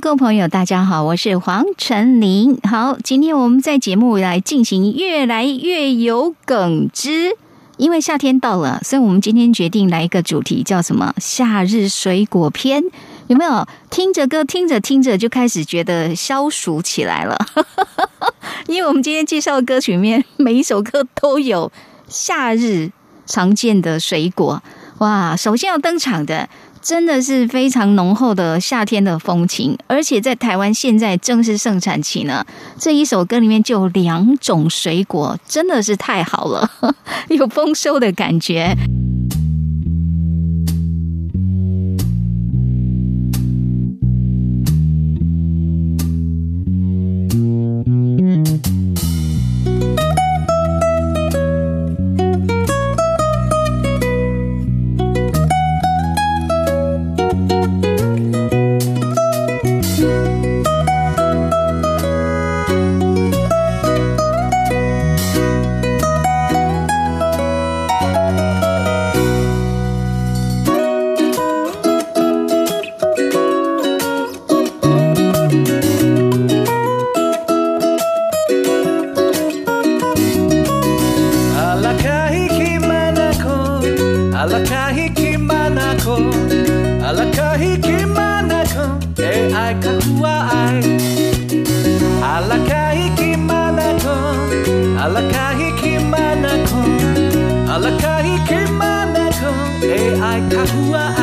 各位朋友，大家好，我是黄晨林。好，今天我们在节目来进行越来越有梗之，因为夏天到了，所以我们今天决定来一个主题，叫什么？夏日水果篇。有没有听着歌，听着听着就开始觉得消暑起来了？因为我们今天介绍的歌曲里面，每一首歌都有夏日常见的水果。哇，首先要登场的。真的是非常浓厚的夏天的风情，而且在台湾现在正是盛产期呢。这一首歌里面就有两种水果，真的是太好了，有丰收的感觉。alakahikimana ko alakahikimana ko e ai kahua ai. Alakahikimana ko alakahikimana ko alakahikimana ko e ai kahua ai.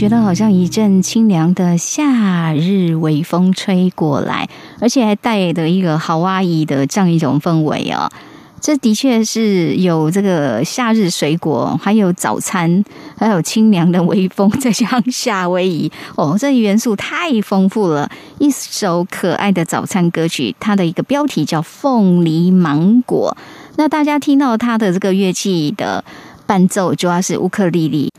觉得好像一阵清凉的夏日微风吹过来，而且还带的一个好阿姨的这样一种氛围哦。这的确是有这个夏日水果，还有早餐，还有清凉的微风，再加上夏威夷哦，这元素太丰富了。一首可爱的早餐歌曲，它的一个标题叫《凤梨芒果》。那大家听到它的这个乐器的伴奏，主要是乌克丽丽。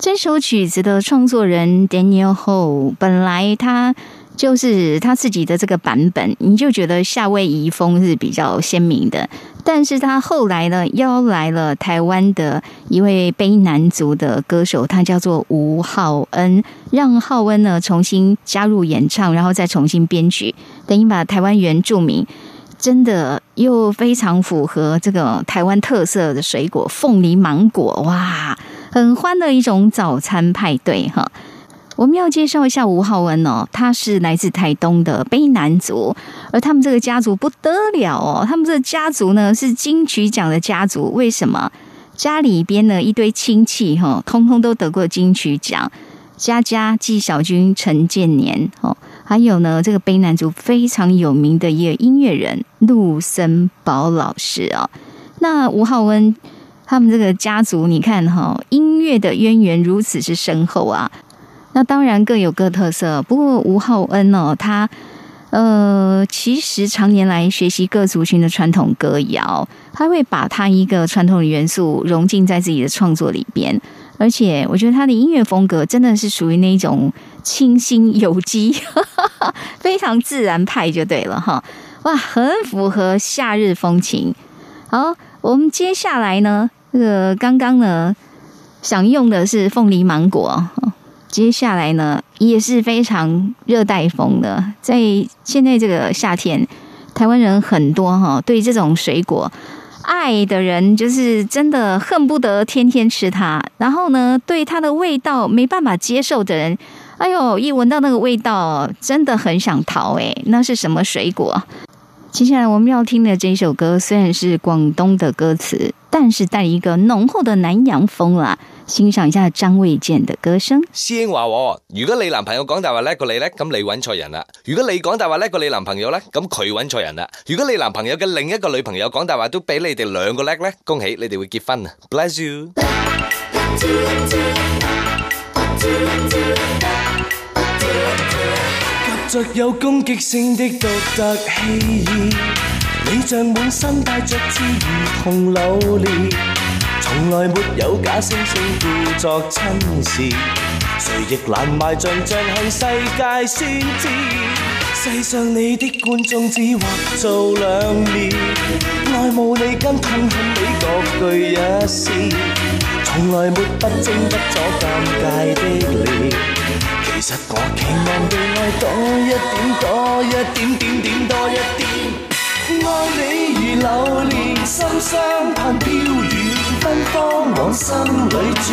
这首曲子的创作人 Daniel Ho，本来他就是他自己的这个版本，你就觉得夏威夷风是比较鲜明的。但是他后来呢，邀来了台湾的一位卑南族的歌手，他叫做吴浩恩，让浩恩呢重新加入演唱，然后再重新编曲，等于把台湾原住民真的又非常符合这个台湾特色的水果凤梨芒果，哇，很欢的一种早餐派对哈。我们要介绍一下吴浩恩哦，他是来自台东的卑南族，而他们这个家族不得了哦，他们这个家族呢是金曲奖的家族。为什么？家里边呢一堆亲戚哈，通通都得过金曲奖，佳佳、纪晓君、陈建年哦，还有呢这个卑南族非常有名的一个音乐人陆森堡老师啊。那吴浩恩他们这个家族，你看哈，音乐的渊源如此之深厚啊。那当然各有各特色，不过吴浩恩哦，他呃其实常年来学习各族群的传统歌谣，他会把他一个传统的元素融进在自己的创作里边，而且我觉得他的音乐风格真的是属于那种清新有机，非常自然派就对了哈，哇，很符合夏日风情。好，我们接下来呢，这个刚刚呢享用的是凤梨芒果。接下来呢，也是非常热带风的。在现在这个夏天，台湾人很多哈，对这种水果爱的人，就是真的恨不得天天吃它。然后呢，对它的味道没办法接受的人，哎呦，一闻到那个味道，真的很想逃。哎，那是什么水果？接下来我们要听的这首歌，虽然是广东的歌词，但是带一个浓厚的南洋风啦。欣赏一下张卫健的歌声。师兄话我，如果你男朋友讲大话叻过你咧，咁你揾错人啦；如果你讲大话叻过你男朋友咧，咁佢揾错人啦；如果你男朋友嘅另一个女朋友讲大话都比你哋两个叻咧，恭喜你哋会结婚啊！Bless you。着有攻击性的独特气意，你像满身带着刺如同榴莲。从来没有假惺惺故作亲善，谁亦难埋像像向世界宣知。世上你的观众只或做两面，爱慕你跟痛恨你各具一丝，从来没不争不阻尴尬的脸。其实我期望被爱多一点，多一点点点多一点。爱你如流年，心相盼飘远，芬芳往心里转。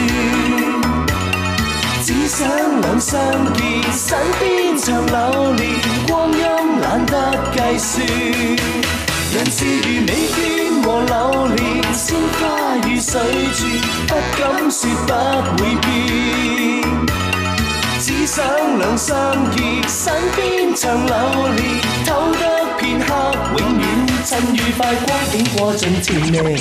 只想两相见，身边长流连，光阴懒得计算。人事如美眷和榴莲，鲜花如水泉，不敢说不会变。只想两相依，身边长流连，偷得片刻永远。趁愉快光景过尽前味。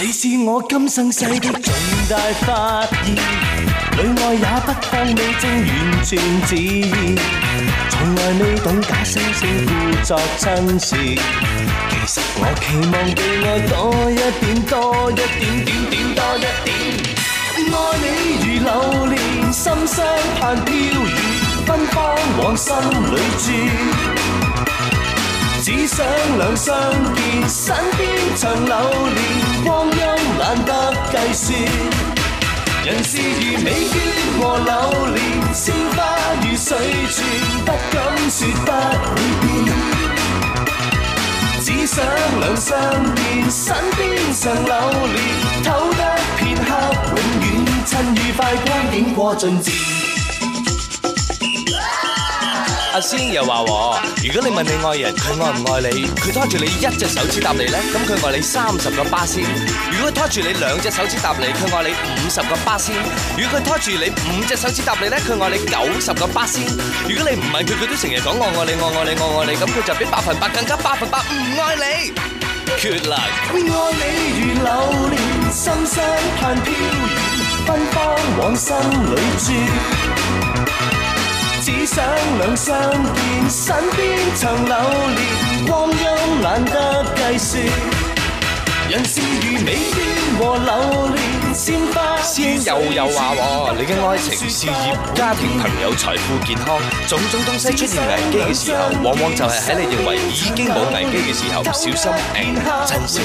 你是我今生世的重大发现，里外也不当你正完全自然，从来未懂假惺惺故作真事。其实我期望被爱多一点，多一点点点多一点。爱你如流年，心相盼飘远。芬芳往心里转，只想两相见，身边长流年，光阴懒得计算。人事如美眷和榴莲，鲜花如水泉，不敢说不会变。只想两相见，身边常留连，偷得片刻永远，趁愉快光景过尽自。阿仙又话，如果你问你爱人佢爱唔爱你，佢拖住你一只手指搭你咧，咁佢爱你三十个巴仙；如果佢拖住你两只手指搭你，佢爱你五十个巴仙；如果佢拖住你五只手指搭你咧，佢爱你九十个巴仙；如果你唔问佢，佢都成日讲我爱你，我爱你，我爱你，咁佢就比百分百更加百分百唔爱你。缺啦！爱你如榴莲，心相盼飘远，芬芳往心里转。只想两相见，身边曾流连，光阴懒得计算。人事如美娟和榴莲鲜花。先又又話喎，你嘅愛情、事業、家庭、朋友、財富、健康，種種東西出現危機嘅時候，往往就係喺你認為已經冇危機嘅時候，小心誒，珍惜。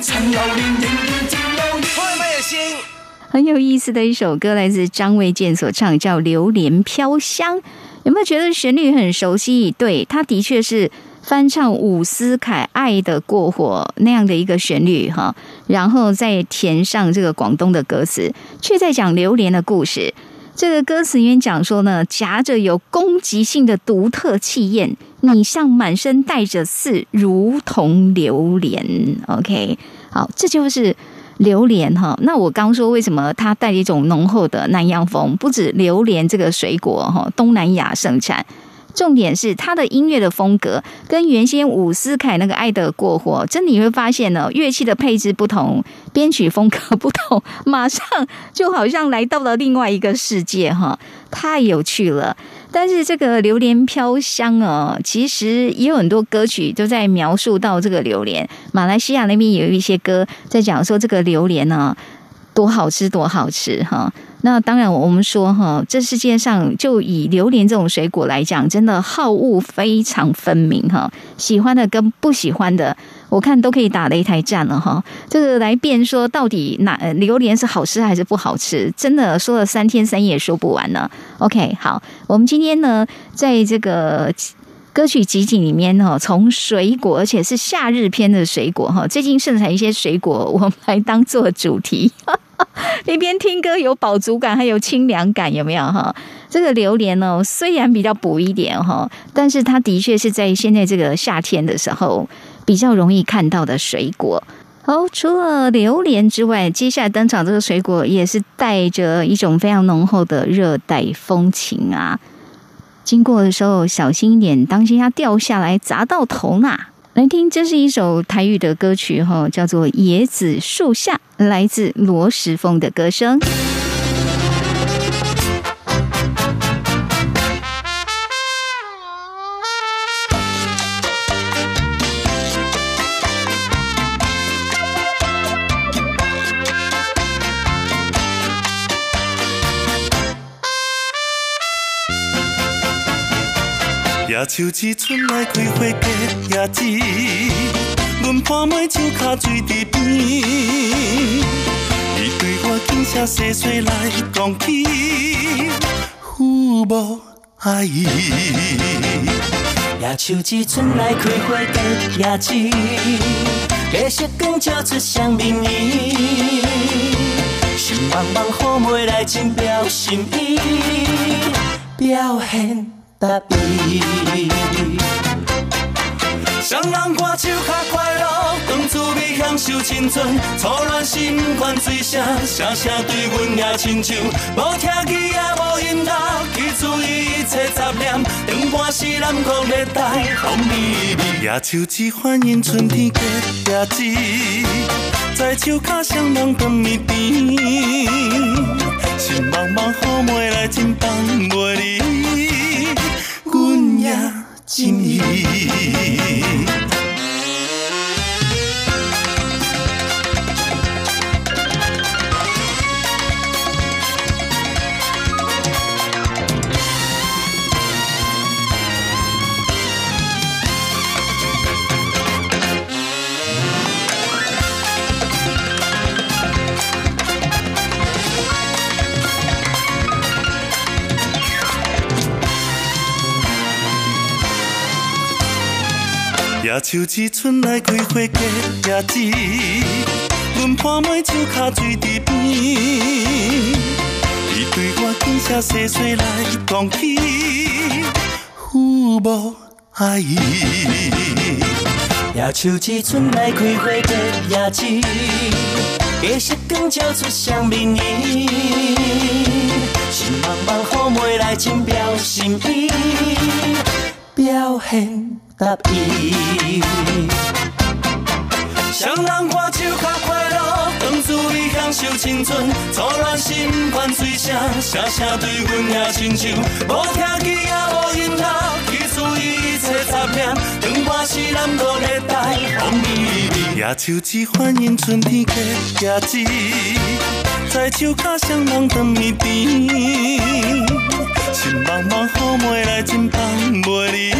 陳榴蓮仍然照亮開咩先？很有意思的一首歌，来自张卫健所唱，叫《榴莲飘香》。有没有觉得旋律很熟悉？对，它的确是翻唱伍思凯《爱的过火》那样的一个旋律哈，然后再填上这个广东的歌词，却在讲榴莲的故事。这个歌词里面讲说呢，夹着有攻击性的独特气焰，你像满身带着刺，如同榴莲。OK，好，这就是。榴莲哈，那我刚说为什么它带一种浓厚的南洋风？不止榴莲这个水果哈，东南亚盛产。重点是它的音乐的风格跟原先伍思凯那个《爱的过火》，真的你会发现呢，乐器的配置不同，编曲风格不同，马上就好像来到了另外一个世界哈，太有趣了。但是这个榴莲飘香哦，其实也有很多歌曲都在描述到这个榴莲。马来西亚那边有一些歌在讲说这个榴莲呢多好吃多好吃哈。那当然我们说哈，这世界上就以榴莲这种水果来讲，真的好恶非常分明哈。喜欢的跟不喜欢的，我看都可以打擂台战了哈。这个来辩说到底哪榴莲是好吃还是不好吃，真的说了三天三夜说不完呢。OK，好，我们今天呢在这个。歌曲集锦里面哈，从水果，而且是夏日篇的水果哈，最近盛产一些水果，我们来当做主题，一边听歌有饱足感，还有清凉感，有没有哈？这个榴莲呢，虽然比较补一点哈，但是它的确是在现在这个夏天的时候比较容易看到的水果。好，除了榴莲之外，接下来登场这个水果也是带着一种非常浓厚的热带风情啊。经过的时候小心一点，当心它掉下来砸到头呐！来听，这是一首台语的歌曲哈，叫做《椰子树下》，来自罗时丰的歌声。野树枝春来开花结叶子，阮伴每手脚水伫边。伊对我轻声细细来讲起，父母爱伊。野树枝春来开花结叶子，月色光照出双面衣。心茫茫雨袂来，真表心意，表现。答伊。双人歌手较快乐，当滋味享受青春，初恋心款水声，声声对阮也亲像，无听见也无音乐，记住一切杂念，长半世南国热带风微微。野树枝反映春天结叶子，在树脚双人长眠边，心茫茫雨袂来，真放袂离。真意。野树枝春来开花结叶子，阮伴每手脚水池边。伊对我轻声细细来讲起，父母爱伊。野树枝春来开花结叶子，月色光照出双面衣。心茫茫雨袂来，真表心意，表现。答应。双人歌手较快乐，当滋味享受青春，初恋心款水声，声声对阮也亲像，无听见也无音乐，去除一切杂念，长半世南国热带风味味。野树枝欢迎春天的叶子，在树脚双人长面边，心茫茫雨袂来，真放袂离，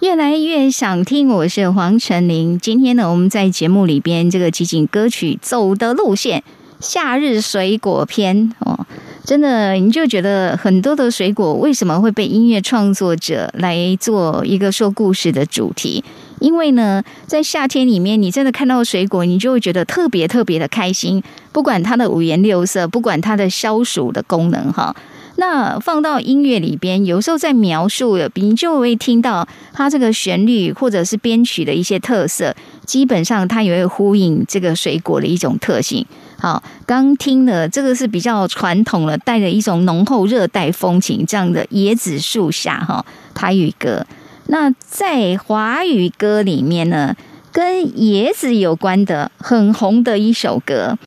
越来越想听，我是黄成林。今天呢，我们在节目里边这个集锦歌曲走的路线，夏日水果篇哦。真的，你就觉得很多的水果为什么会被音乐创作者来做一个说故事的主题？因为呢，在夏天里面，你真的看到水果，你就会觉得特别特别的开心，不管它的五颜六色，不管它的消暑的功能，哈。那放到音乐里边，有时候在描述，你就会听到它这个旋律或者是编曲的一些特色，基本上它也会呼应这个水果的一种特性。好，刚听的这个是比较传统了，带着一种浓厚热带风情这样的椰子树下哈台语歌。那在华语歌里面呢，跟椰子有关的很红的一首歌，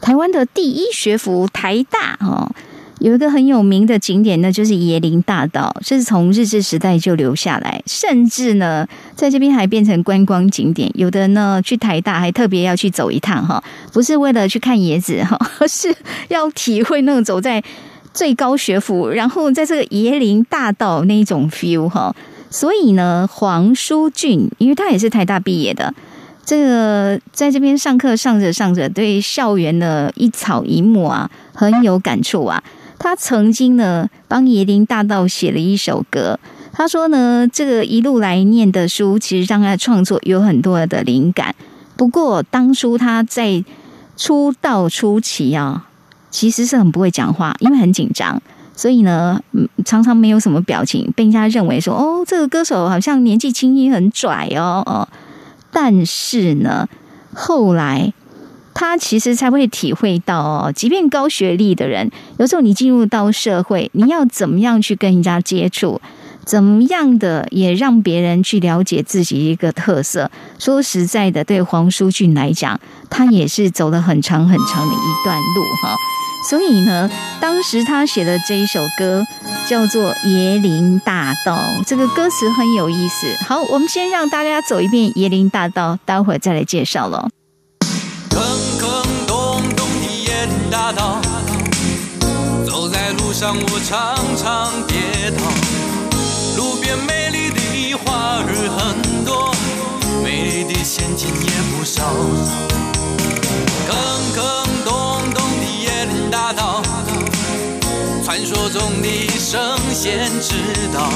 台湾的第一学府台大哈。有一个很有名的景点呢，就是椰林大道，这是从日治时代就留下来，甚至呢，在这边还变成观光景点。有的呢，去台大还特别要去走一趟哈，不是为了去看椰子哈，而 是要体会那种走在最高学府，然后在这个椰林大道那种 feel 哈。所以呢，黄书俊，因为他也是台大毕业的，这个在这边上课上着上着，对校园的一草一木啊，很有感触啊。他曾经呢帮椰林大道写了一首歌。他说呢，这个一路来念的书，其实让他创作有很多的灵感。不过当初他在出道初期啊，其实是很不会讲话，因为很紧张，所以呢，常常没有什么表情，被人家认为说，哦，这个歌手好像年纪轻轻很拽哦哦。但是呢，后来。他其实才会体会到哦，即便高学历的人，有时候你进入到社会，你要怎么样去跟人家接触，怎么样的也让别人去了解自己一个特色。说实在的，对黄书俊来讲，他也是走了很长很长的一段路哈。所以呢，当时他写的这一首歌叫做《椰林大道》，这个歌词很有意思。好，我们先让大家走一遍椰林大道，待会儿再来介绍喽。大道，走在路上我常常跌倒。路边美丽的花儿很多，美丽的陷阱也不少。坑坑洞洞道，传说中的神仙之道。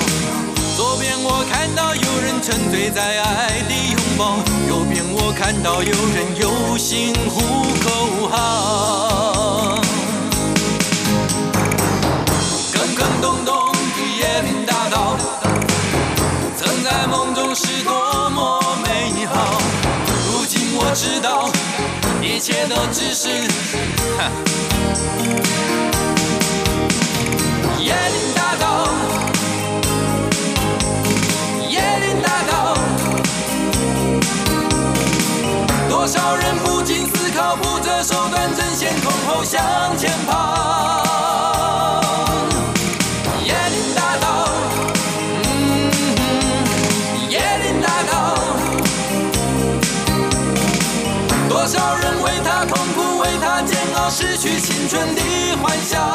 左边我看到有人沉醉在爱的拥抱，右边我看到有人有心呼口号。坑洞洞的椰林大道，曾在梦中是多么美好。如今我知道，一切都只是椰林大道，椰林大道。多少人不经思考，不择手段，争先恐后向前跑。失去青春的幻想。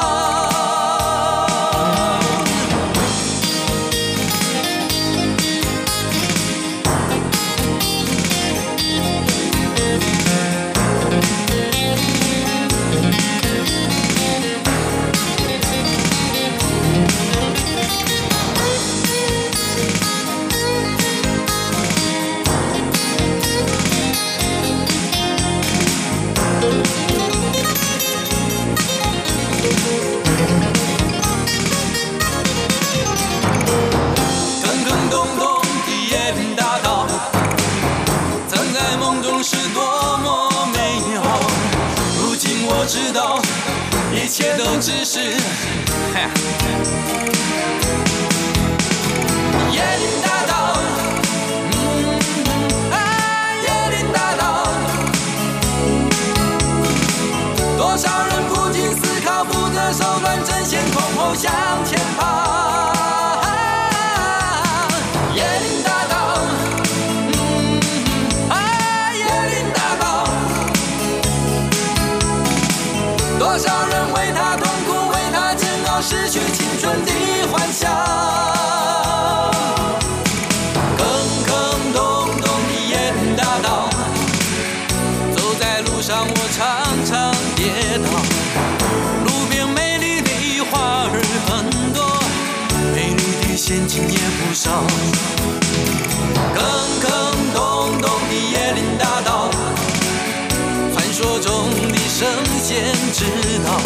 传说中的圣贤之道。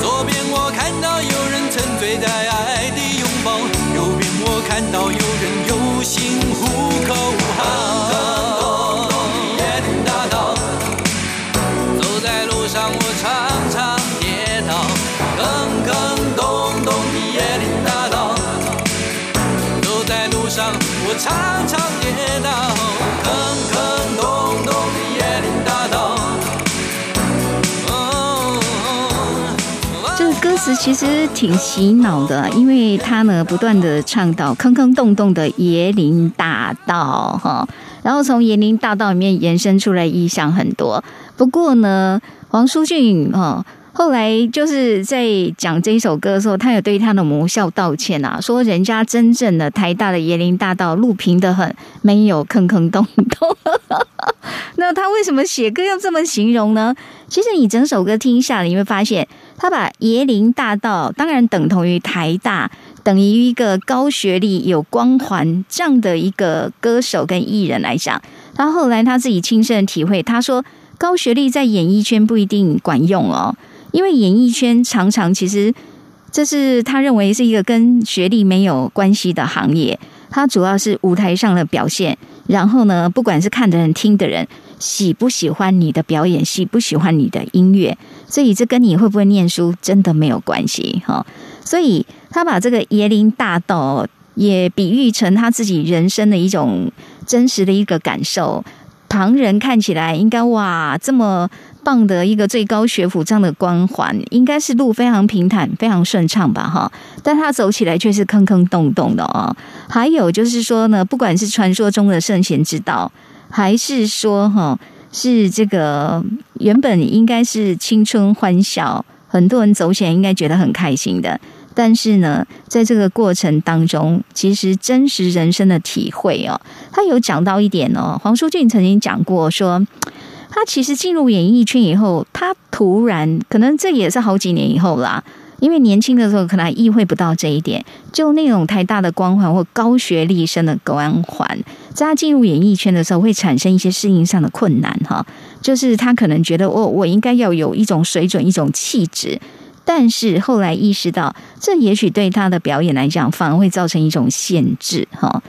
左边我看到有人沉醉在爱的拥抱，右边我看到有其实挺洗脑的，因为他呢不断的唱到坑坑洞洞的椰林大道哈，然后从椰林大道里面延伸出来意象很多。不过呢，黄舒骏哈。后来就是在讲这一首歌的时候，他有对他的母校道歉啊，说人家真正的台大的椰林大道路平的很，没有坑坑洞洞。那他为什么写歌要这么形容呢？其实你整首歌听下来，你会发现他把椰林大道当然等同于台大，等于一个高学历、有光环这样的一个歌手跟艺人来讲。他后来他自己亲身体会，他说高学历在演艺圈不一定管用哦。因为演艺圈常常其实这是他认为是一个跟学历没有关系的行业，它主要是舞台上的表现。然后呢，不管是看的人、听的人喜不喜欢你的表演，喜不喜欢你的音乐，所以这跟你会不会念书真的没有关系哈。所以他把这个椰林大道也比喻成他自己人生的一种真实的一个感受。旁人看起来应该哇这么。棒的一个最高学府这样的光环，应该是路非常平坦、非常顺畅吧？哈，但他走起来却是坑坑洞洞的哦。还有就是说呢，不管是传说中的圣贤之道，还是说哈，是这个原本应该是青春欢笑，很多人走起来应该觉得很开心的。但是呢，在这个过程当中，其实真实人生的体会哦，他有讲到一点哦。黄淑俊曾经讲过说。他其实进入演艺圈以后，他突然可能这也是好几年以后啦，因为年轻的时候可能意会不到这一点，就那种太大的光环或高学历生的光环，在他进入演艺圈的时候会产生一些适应上的困难哈。就是他可能觉得我我应该要有一种水准、一种气质，但是后来意识到，这也许对他的表演来讲反而会造成一种限制哈。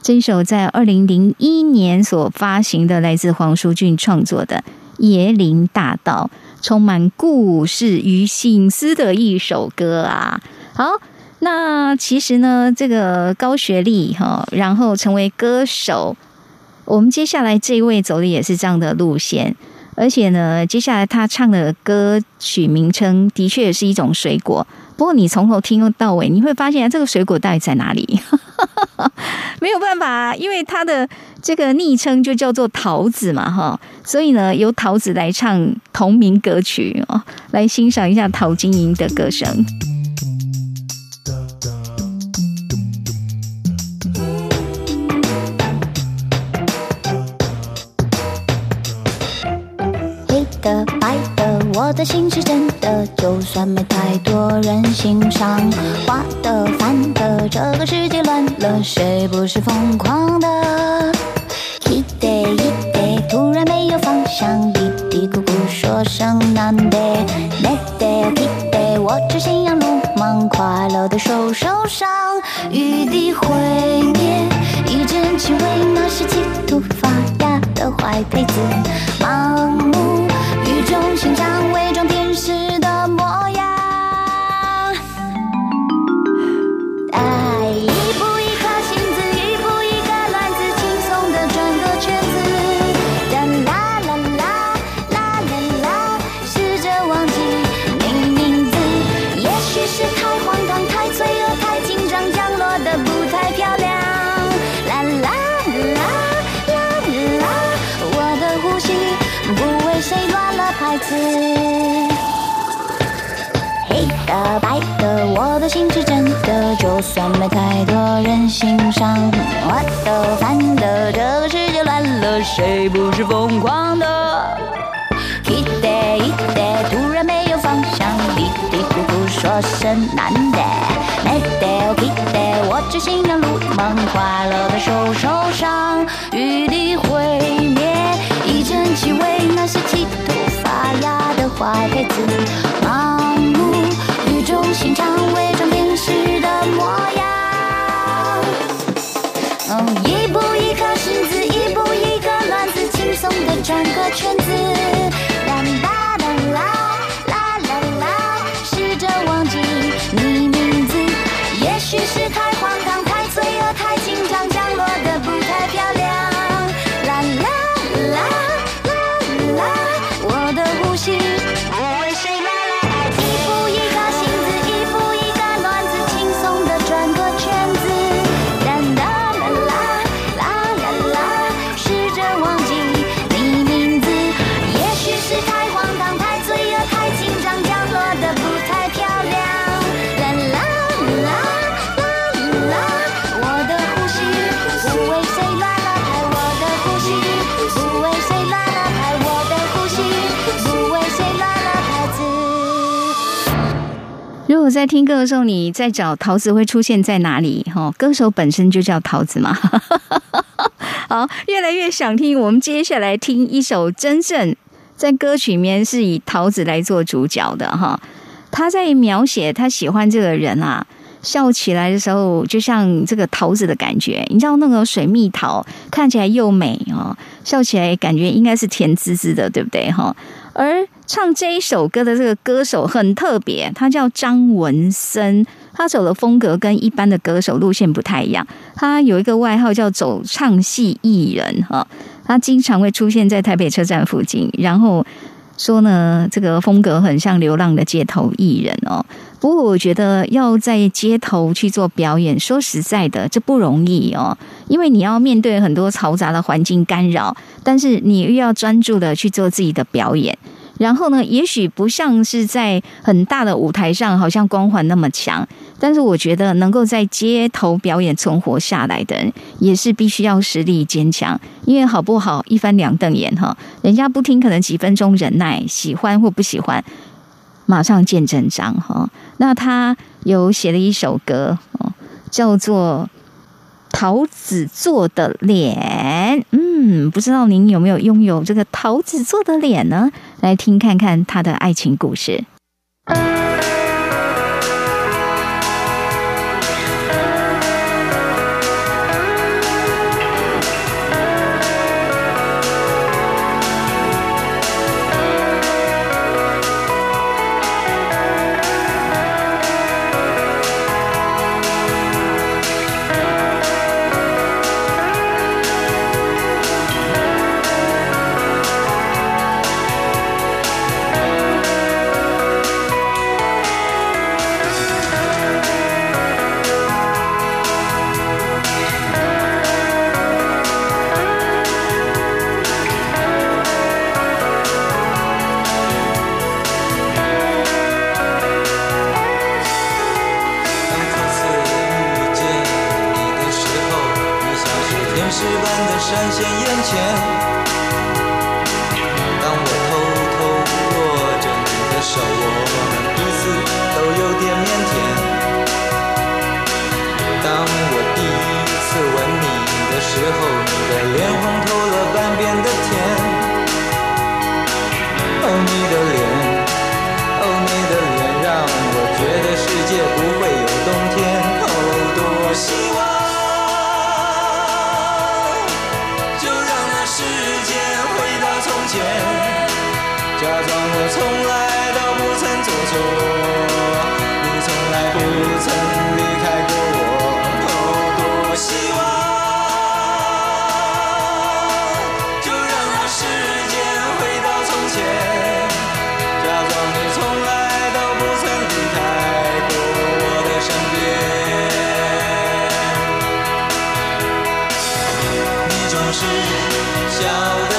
这一首在二零零一年所发行的，来自黄舒骏创作的《椰林大道》，充满故事与醒思的一首歌啊！好，那其实呢，这个高学历哈，然后成为歌手，我们接下来这一位走的也是这样的路线，而且呢，接下来他唱的歌曲名称的确是一种水果。不过你从头听到尾，你会发现这个水果到底在哪里？没有办法，因为他的这个昵称就叫做桃子嘛，哈，所以呢，由桃子来唱同名歌曲哦，来欣赏一下陶晶莹的歌声。我的心是真的，就算没太多人欣赏。画的反的，这个世界乱了，谁不是疯狂的？一 day 一 day，突然没有方向，嘀嘀咕咕说声难得。那 day 一 day，我只信仰鲁莽，快乐的手受伤，雨滴毁灭，一阵气味，那是企图发芽的坏胚子，盲目成长，伪装天使人欣赏。我的烦的，这个世界乱了，谁不是疯狂的？一 day 一 day，突然没有方向，嘀嘀咕咕说的深蓝的，没得皮的，我只信仰路梦，快乐的手受伤，雨里毁灭，一阵气味，那些企图发芽的坏胚子，盲目语重心长，伪装电视的模样。哦，一步一颗星子，一步一个卵子，轻松的转个圈子。在听歌的时候，你在找桃子会出现在哪里？哈，歌手本身就叫桃子嘛。好，越来越想听。我们接下来听一首真正在歌曲里面是以桃子来做主角的哈。他在描写他喜欢这个人啊，笑起来的时候就像这个桃子的感觉。你知道那个水蜜桃看起来又美哦，笑起来感觉应该是甜滋滋的，对不对哈？而唱这一首歌的这个歌手很特别，他叫张文森，他走的风格跟一般的歌手路线不太一样。他有一个外号叫“走唱戏艺人”哈，他经常会出现在台北车站附近，然后说呢，这个风格很像流浪的街头艺人哦。不过我觉得要在街头去做表演，说实在的，这不容易哦，因为你要面对很多嘈杂的环境干扰，但是你又要专注的去做自己的表演。然后呢，也许不像是在很大的舞台上，好像光环那么强，但是我觉得能够在街头表演存活下来的人，也是必须要实力坚强。因为好不好，一翻两瞪眼哈，人家不听，可能几分钟忍耐，喜欢或不喜欢，马上见真章哈。那他有写了一首歌哦，叫做。桃子做的脸，嗯，不知道您有没有拥有这个桃子做的脸呢？来听看看他的爱情故事。是笑的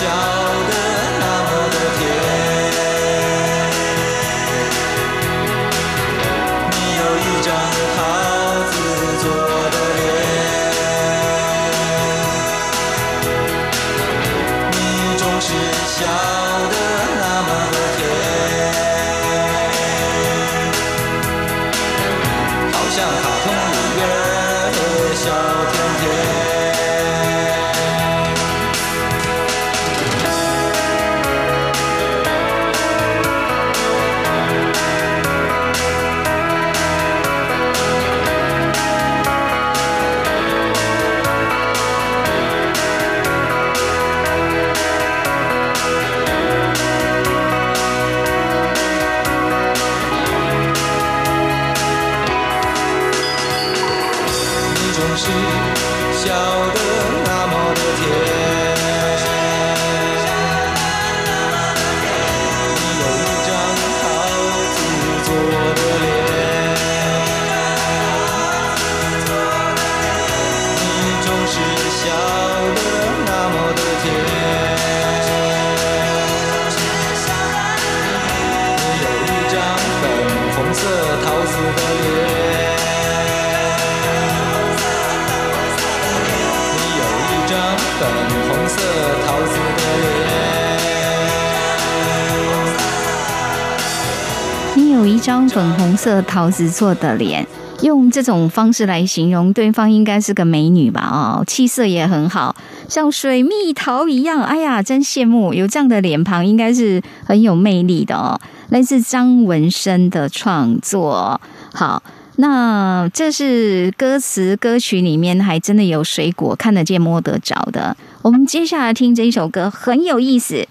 笑的张粉红色桃子做的脸，用这种方式来形容对方应该是个美女吧？哦，气色也很好，像水蜜桃一样。哎呀，真羡慕有这样的脸庞，应该是很有魅力的哦。来自张文生的创作，好。那这是歌词歌曲里面还真的有水果看得见摸得着的。我们接下来听这一首歌很有意思，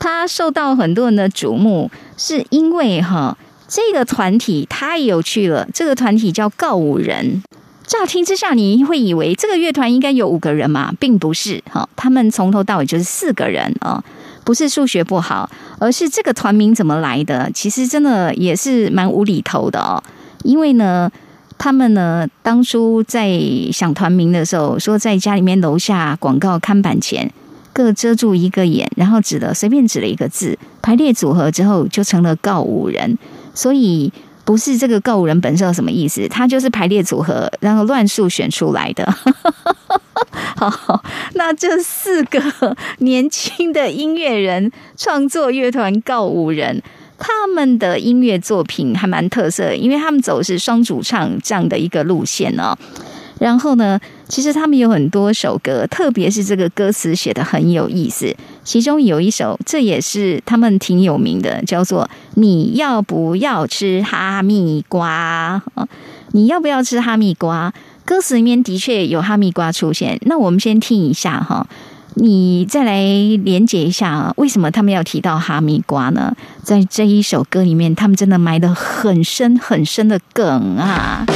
它受到很多人的瞩目，是因为哈这个团体太有趣了。这个团体叫告五人。乍听之下，你会以为这个乐团应该有五个人嘛，并不是哈，他们从头到尾就是四个人啊。不是数学不好，而是这个团名怎么来的？其实真的也是蛮无厘头的哦。因为呢，他们呢当初在想团名的时候，说在家里面楼下广告看板前各遮住一个眼，然后指了随便指了一个字，排列组合之后就成了告五人。所以不是这个告五人本身有什么意思，它就是排列组合，然后乱数选出来的。好，那这四个年轻的音乐人创作乐团告五人。他们的音乐作品还蛮特色，因为他们走的是双主唱这样的一个路线哦。然后呢，其实他们有很多首歌，特别是这个歌词写的很有意思。其中有一首，这也是他们挺有名的，叫做“你要不要吃哈密瓜”？你要不要吃哈密瓜？歌词里面的确有哈密瓜出现。那我们先听一下哈。你再来连接一下？为什么他们要提到哈密瓜呢？在这一首歌里面，他们真的埋的很深很深的梗啊！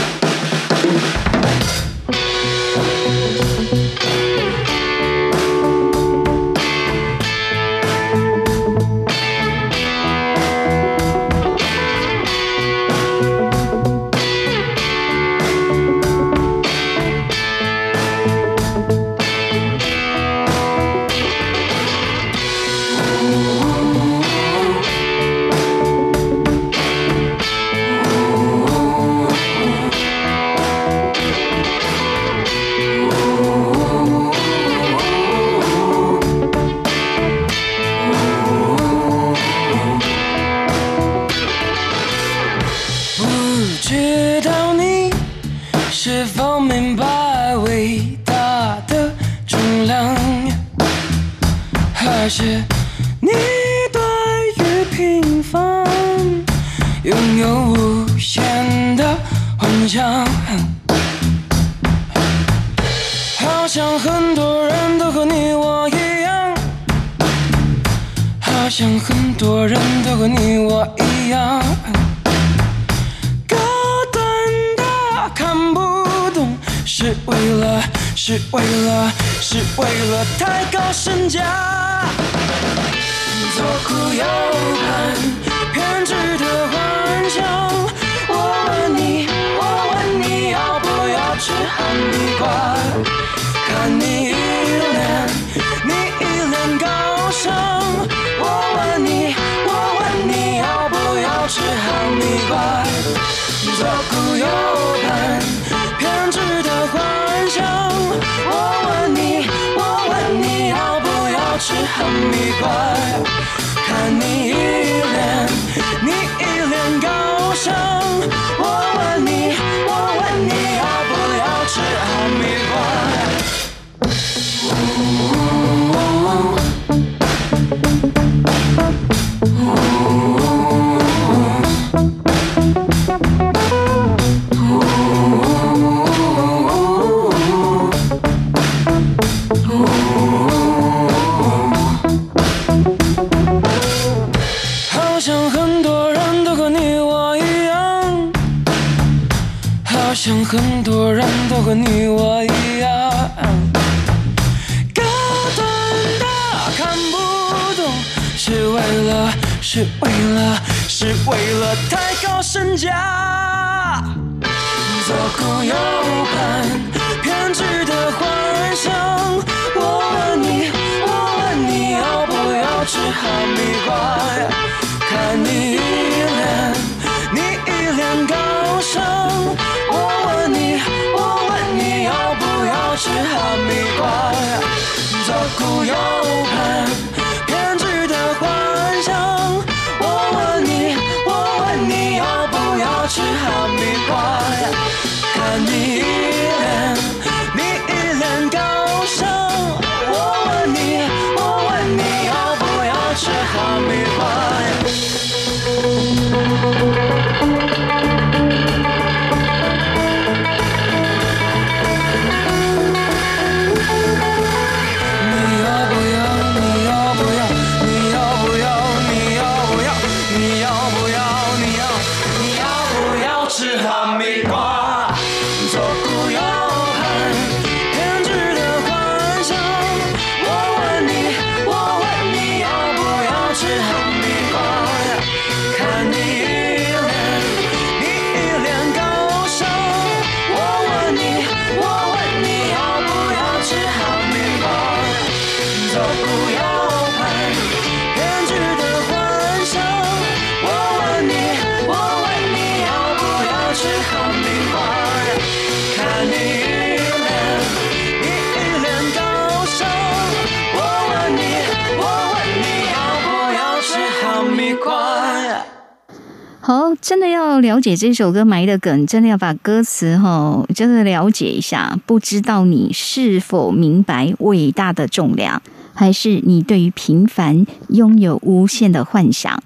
好，真的要了解这首歌埋的梗，真的要把歌词哈，真的了解一下。不知道你是否明白伟大的重量，还是你对于平凡拥有无限的幻想？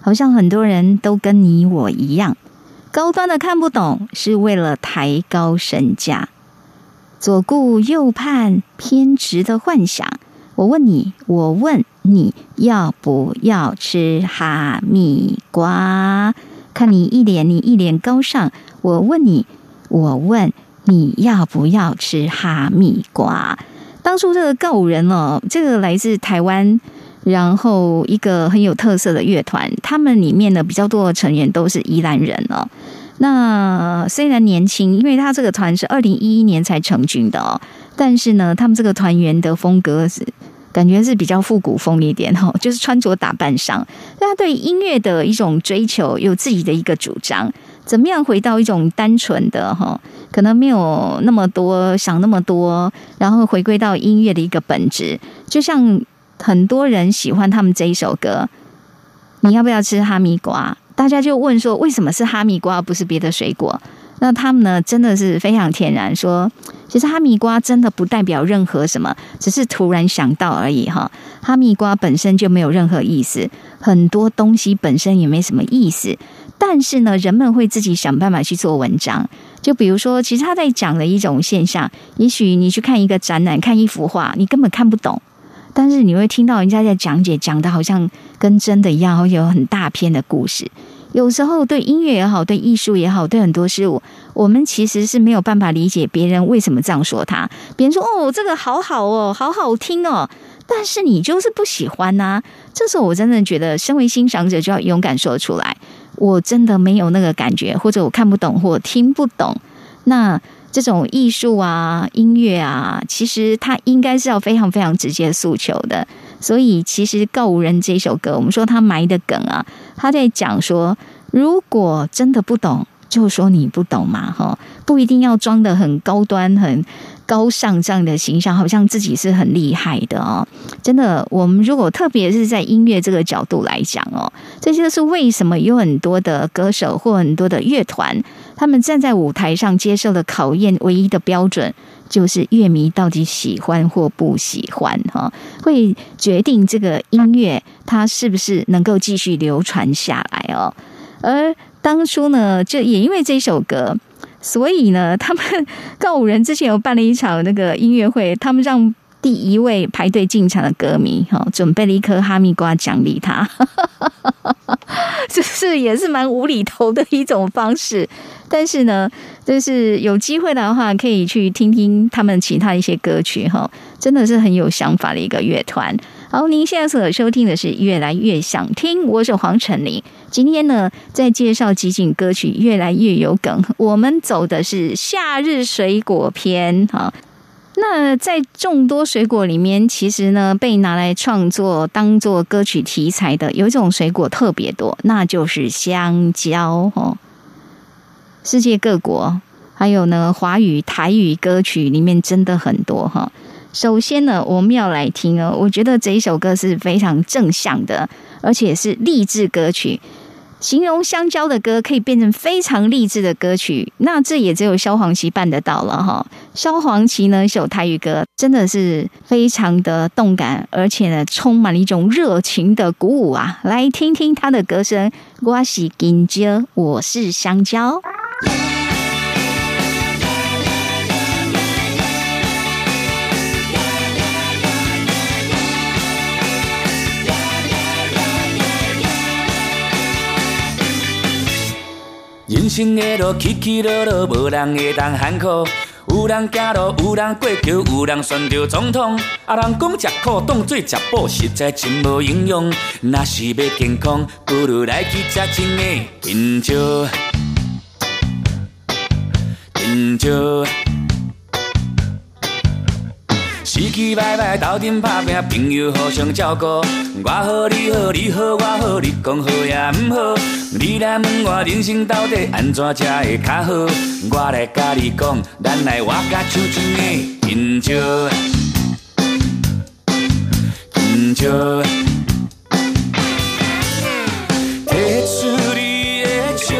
好像很多人都跟你我一样，高端的看不懂，是为了抬高身价。左顾右盼，偏执的幻想。我问你，我问你要不要吃哈密瓜？看你一脸，你一脸高尚。我问你，我问你要不要吃哈密瓜？当初这个告人哦，这个来自台湾，然后一个很有特色的乐团，他们里面的比较多的成员都是宜兰人哦。那虽然年轻，因为他这个团是二零一一年才成军的哦，但是呢，他们这个团员的风格是感觉是比较复古风一点哈，就是穿着打扮上，但他对音乐的一种追求有自己的一个主张，怎么样回到一种单纯的哈，可能没有那么多想那么多，然后回归到音乐的一个本质，就像很多人喜欢他们这一首歌，你要不要吃哈密瓜？大家就问说，为什么是哈密瓜，不是别的水果？那他们呢，真的是非常天然，说其实哈密瓜真的不代表任何什么，只是突然想到而已哈。哈密瓜本身就没有任何意思，很多东西本身也没什么意思。但是呢，人们会自己想办法去做文章。就比如说，其实他在讲的一种现象，也许你去看一个展览，看一幅画，你根本看不懂，但是你会听到人家在讲解，讲的好像跟真的一样，好像有很大篇的故事。有时候对音乐也好，对艺术也好，对很多事物，我们其实是没有办法理解别人为什么这样说他。别人说：“哦，这个好好哦，好好听哦。”但是你就是不喜欢呐。这时候我真的觉得，身为欣赏者就要勇敢说出来。我真的没有那个感觉，或者我看不懂或听不懂。那这种艺术啊、音乐啊，其实它应该是要非常非常直接诉求的。所以，其实《告五人》这首歌，我们说他埋的梗啊，他在讲说，如果真的不懂，就说你不懂嘛，哈，不一定要装的很高端、很。高尚这样的形象，好像自己是很厉害的哦。真的，我们如果特别是在音乐这个角度来讲哦，这就是为什么有很多的歌手或很多的乐团，他们站在舞台上接受的考验，唯一的标准就是乐迷到底喜欢或不喜欢哈，会决定这个音乐它是不是能够继续流传下来哦。而当初呢，就也因为这首歌。所以呢，他们 告五人之前有办了一场那个音乐会，他们让第一位排队进场的歌迷哈，准备了一颗哈密瓜奖励他，这是也是蛮无厘头的一种方式。但是呢，就是有机会的话，可以去听听他们其他一些歌曲哈，真的是很有想法的一个乐团。好，您现在所收听的是越来越想听，我是黄晨林。今天呢，在介绍集锦歌曲，越来越有梗。我们走的是夏日水果篇哈。那在众多水果里面，其实呢，被拿来创作当做歌曲题材的，有一种水果特别多，那就是香蕉哦。世界各国还有呢，华语、台语歌曲里面真的很多哈。首先呢，我们要来听哦，我觉得这一首歌是非常正向的，而且是励志歌曲。形容香蕉的歌可以变成非常励志的歌曲，那这也只有萧煌奇办得到了哈。萧煌奇呢，一首台语歌真的是非常的动感，而且呢，充满了一种热情的鼓舞啊！来听听他的歌声，我是香蕉，我是香蕉。人生的路起起落落，无人会当喊苦。有人行路，有人过桥，有人选着总统。啊，人讲食苦当做食补，实在真无营养。若是要健康，不如来去食真的香蕉。香蕉。死气白白斗阵打拼，朋友互相照顾。我好你好，你好我好，你讲好也毋好。你来问我人生到底安怎才会较好？我来甲你讲，咱来画甲像真的香蕉，香蕉。提出你的笑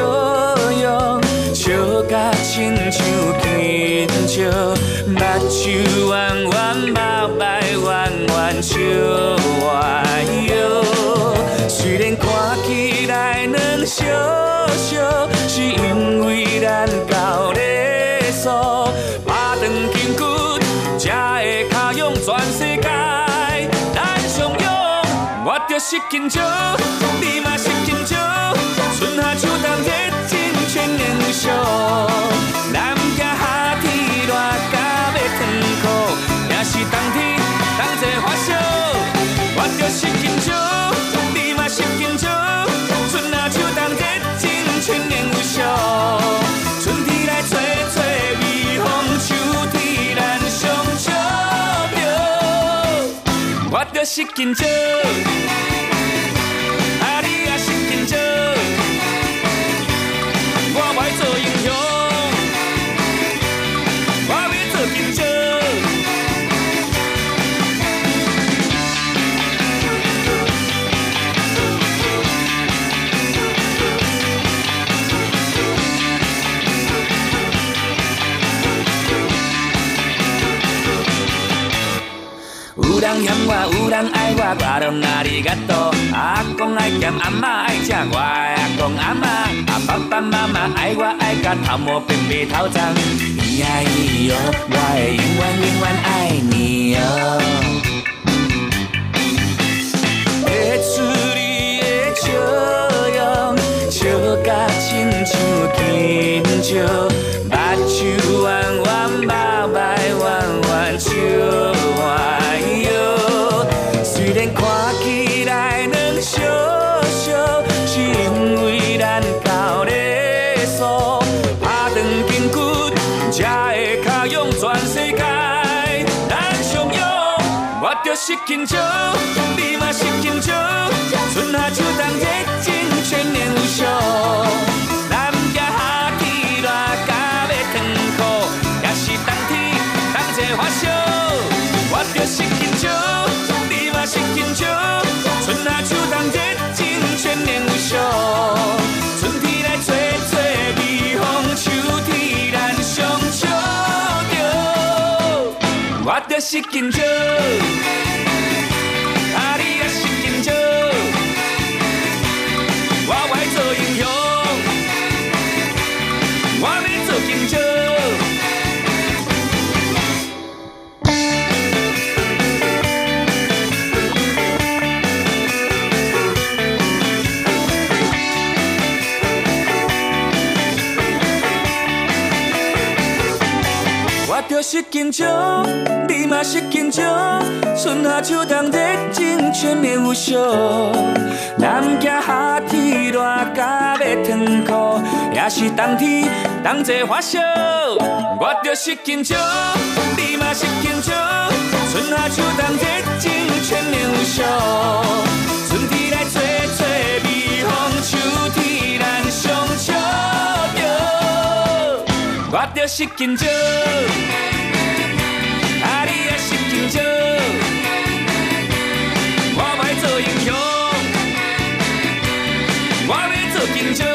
容，笑甲亲像，目睭弯就是香蕉，你嘛是香蕉，春夏秋冬热情千年无休。咱不惊夏天热甲要脱裤，也是冬天同齐发烧。我就是香蕉。你嘛是香蕉，春夏秋冬热情千年无休。春天来吹吹微风，秋天咱相笑着。我就是香蕉，人爱我，我拢阿里嘎多。阿公爱咸，阿嬷爱吃，我的阿公阿嬷，阿爸爸妈妈爱我爱甲头毛变白头鬃。咿呀咿哟，我会永远永远爱你哦。会出你的笑容，笑甲亲像轻笑，我就是紧张，你嘛是紧张，春夏秋冬热情全年无休。南极下天热甲要脱裤，也是冬天冬节发烧。我就是紧张，你嘛是紧张，春夏秋冬热情全年无休。春天来吹我就是紧张，啊你也是紧张，我爱做英雄，我要做警察。我就是紧张，你嘛是紧张，春夏秋冬热情全面无休。南极夏天热甲要脱裤，也是冬天冬节发烧。我就是紧张，你嘛是紧张，春夏秋冬热情全面无休。我就是紧张，啊你也是紧张，我要做英雄，我要做警察。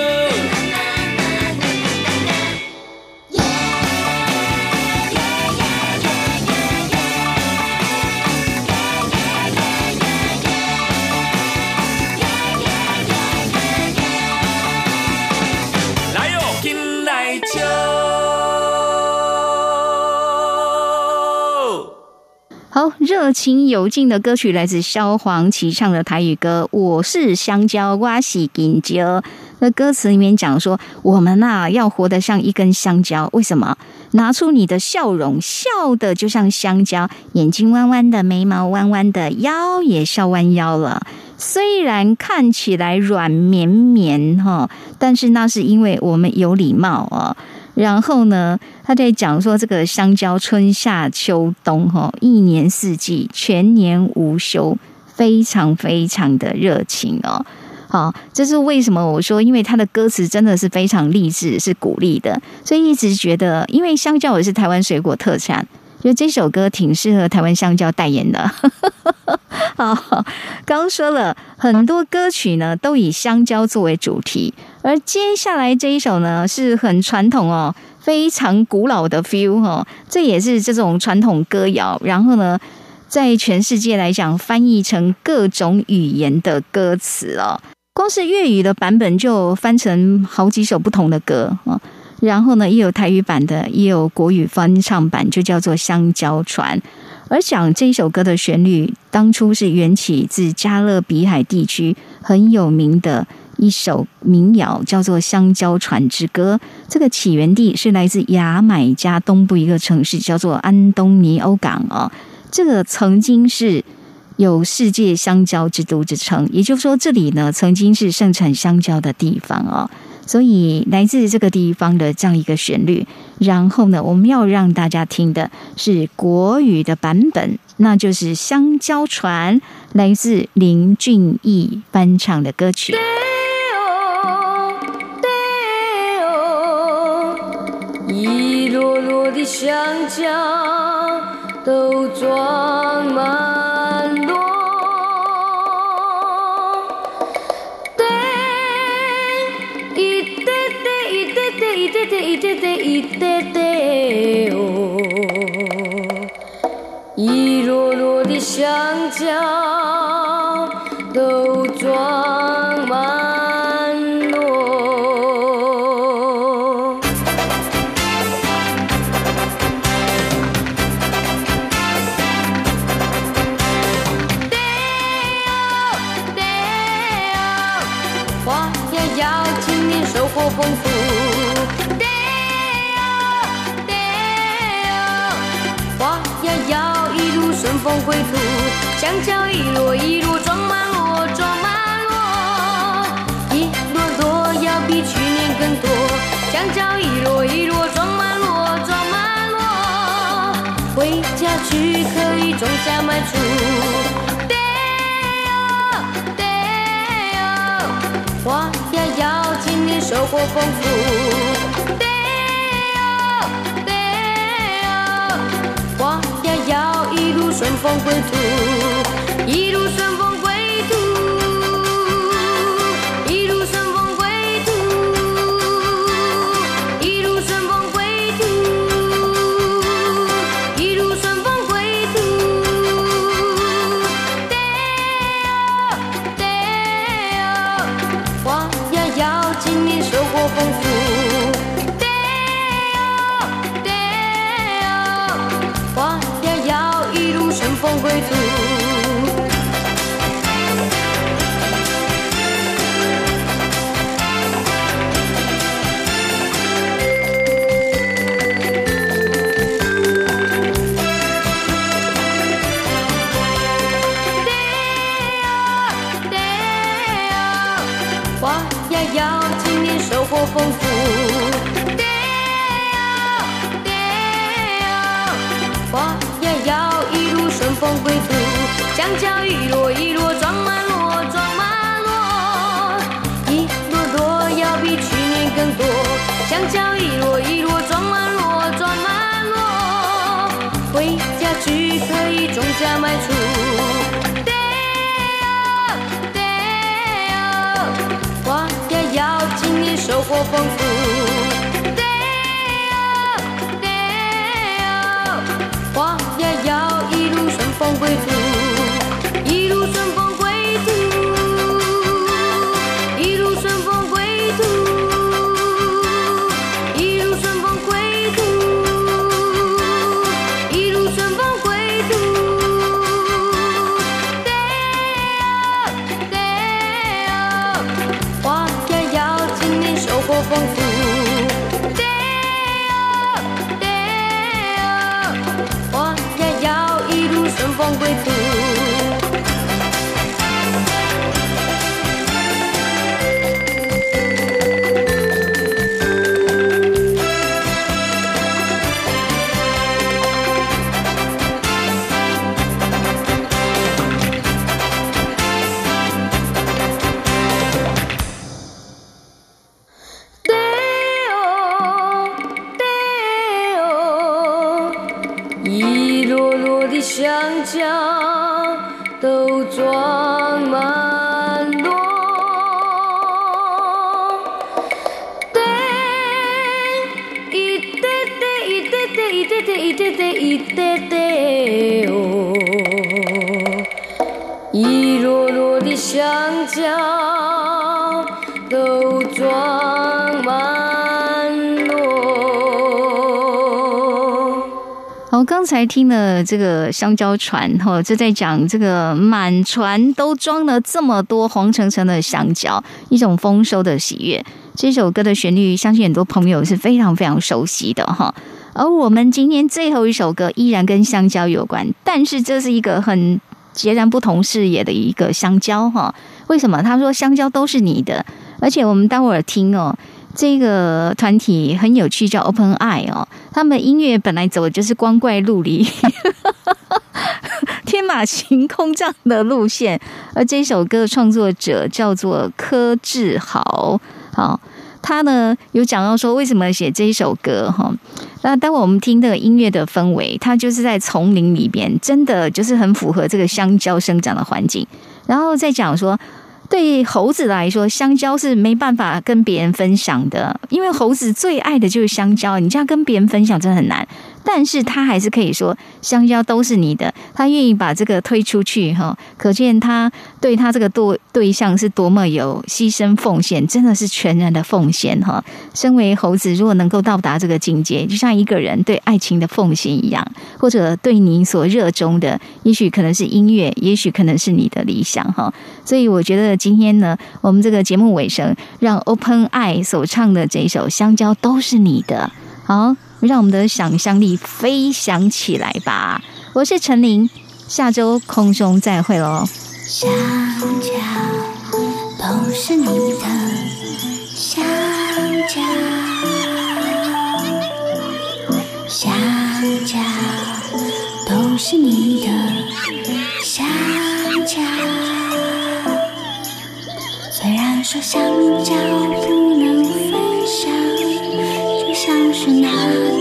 热情有劲的歌曲来自萧煌奇唱的台语歌《我是香蕉，我是金蕉》。那歌词里面讲说，我们呐、要活得像一根香蕉，为什么？拿出你的笑容，笑的就像香蕉，眼睛弯弯的，眉毛弯弯的，腰也笑弯腰了。虽然看起来软绵绵哈，但是那是因为我们有礼貌啊。然后呢，他在讲说这个香蕉春夏秋冬哈，一年四季全年无休，非常非常的热情哦。好，这是为什么我说，因为他的歌词真的是非常励志，是鼓励的，所以一直觉得，因为香蕉也是台湾水果特产，觉得这首歌挺适合台湾香蕉代言的。好，刚刚说了很多歌曲呢，都以香蕉作为主题，而接下来这一首呢，是很传统哦，非常古老的 feel 哦，这也是这种传统歌谣。然后呢，在全世界来讲，翻译成各种语言的歌词哦，光是粤语的版本就翻成好几首不同的歌啊。然后呢，也有台语版的，也有国语翻唱版，就叫做《香蕉船》。而讲这一首歌的旋律，当初是缘起自加勒比海地区很有名的一首民谣，叫做《香蕉船之歌》。这个起源地是来自牙买加东部一个城市，叫做安东尼欧港哦。这个曾经是有世界香蕉之都之称，也就是说，这里呢曾经是盛产香蕉的地方哦。所以来自这个地方的这样一个旋律，然后呢，我们要让大家听的是国语的版本，那就是《香蕉船》，来自林俊逸翻唱的歌曲。香蕉都装满箩。对，一对对，一对对，一对对，一对对，一对对哦。一摞摞的香蕉风归途。香蕉一箩一箩装满箩，装满箩，一箩箩要比去年更多。香蕉一箩一箩装满箩，装满箩，回家去可以种下卖出。对哦，对哦，花呀要今年收获丰富。一路顺才听了这个香蕉船，哈，就在讲这个满船都装了这么多黄澄澄的香蕉，一种丰收的喜悦。这首歌的旋律，相信很多朋友是非常非常熟悉的哈。而我们今天最后一首歌依然跟香蕉有关，但是这是一个很截然不同视野的一个香蕉哈。为什么？他说香蕉都是你的，而且我们待会儿听哦。这个团体很有趣，叫 Open Eye 哦。他们音乐本来走的就是光怪陆离、天马行空这样的路线，而这首歌的创作者叫做柯志豪。好，他呢有讲到说为什么写这一首歌哈。那待会我们听这个音乐的氛围，它就是在丛林里边，真的就是很符合这个香蕉生长的环境。然后再讲说。对猴子来说，香蕉是没办法跟别人分享的，因为猴子最爱的就是香蕉，你这样跟别人分享真的很难。但是他还是可以说香蕉都是你的，他愿意把这个推出去哈，可见他对他这个对对象是多么有牺牲奉献，真的是全然的奉献哈。身为猴子，如果能够到达这个境界，就像一个人对爱情的奉献一样，或者对你所热衷的，也许可能是音乐，也许可能是你的理想哈。所以我觉得今天呢，我们这个节目尾声，让 Open Eye 所唱的这一首《香蕉都是你的》，好，让我们的想象力飞翔起来吧。我是陈琳，下周空中再会喽。香蕉都是你的，香蕉，香蕉都是你的，香蕉。虽然说香蕉不能像是那里。